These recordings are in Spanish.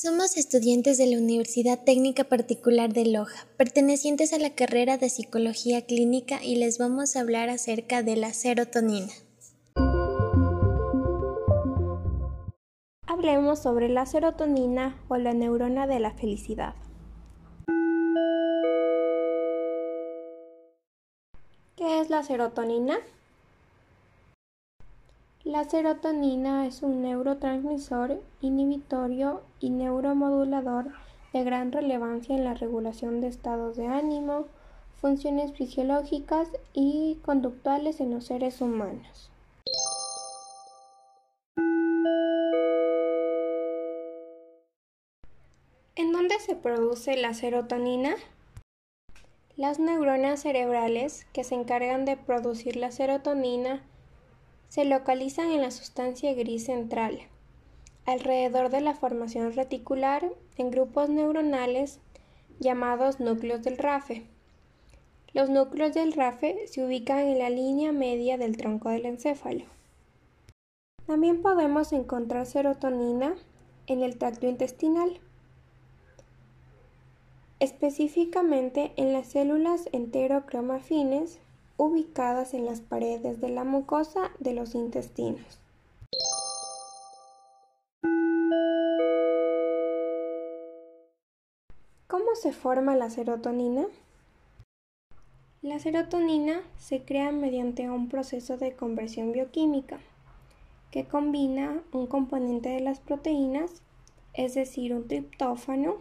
Somos estudiantes de la Universidad Técnica Particular de Loja, pertenecientes a la carrera de Psicología Clínica y les vamos a hablar acerca de la serotonina. Hablemos sobre la serotonina o la neurona de la felicidad. ¿Qué es la serotonina? La serotonina es un neurotransmisor inhibitorio y neuromodulador de gran relevancia en la regulación de estados de ánimo, funciones fisiológicas y conductuales en los seres humanos. ¿En dónde se produce la serotonina? Las neuronas cerebrales que se encargan de producir la serotonina se localizan en la sustancia gris central, alrededor de la formación reticular en grupos neuronales llamados núcleos del RAFE. Los núcleos del RAFE se ubican en la línea media del tronco del encéfalo. También podemos encontrar serotonina en el tracto intestinal, específicamente en las células enterocromafines ubicadas en las paredes de la mucosa de los intestinos. ¿Cómo se forma la serotonina? La serotonina se crea mediante un proceso de conversión bioquímica que combina un componente de las proteínas, es decir, un triptófano,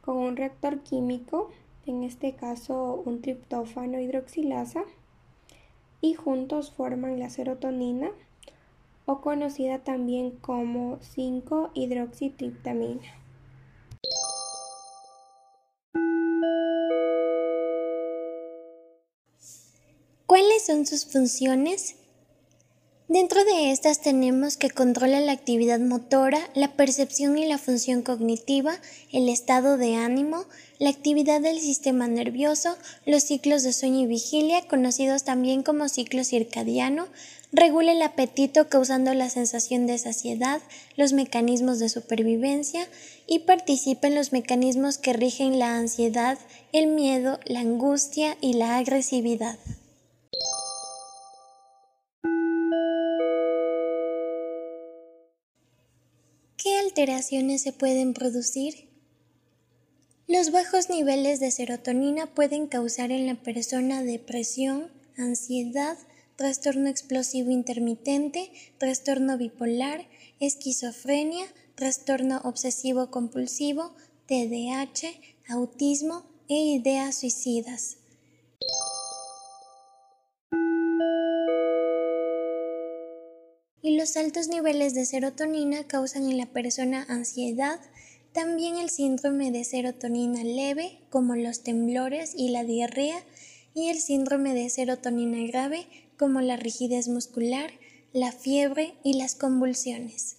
con un reactor químico, en este caso un triptófano hidroxilasa, y juntos forman la serotonina o conocida también como 5-hidroxitriptamina. ¿Cuáles son sus funciones? Dentro de estas tenemos que controla la actividad motora, la percepción y la función cognitiva, el estado de ánimo, la actividad del sistema nervioso, los ciclos de sueño y vigilia, conocidos también como ciclo circadiano, regula el apetito causando la sensación de saciedad, los mecanismos de supervivencia y participa en los mecanismos que rigen la ansiedad, el miedo, la angustia y la agresividad. Alteraciones se pueden producir? Los bajos niveles de serotonina pueden causar en la persona depresión, ansiedad, trastorno explosivo intermitente, trastorno bipolar, esquizofrenia, trastorno obsesivo compulsivo, TDAH, autismo e ideas suicidas. Y los altos niveles de serotonina causan en la persona ansiedad, también el síndrome de serotonina leve, como los temblores y la diarrea, y el síndrome de serotonina grave, como la rigidez muscular, la fiebre y las convulsiones.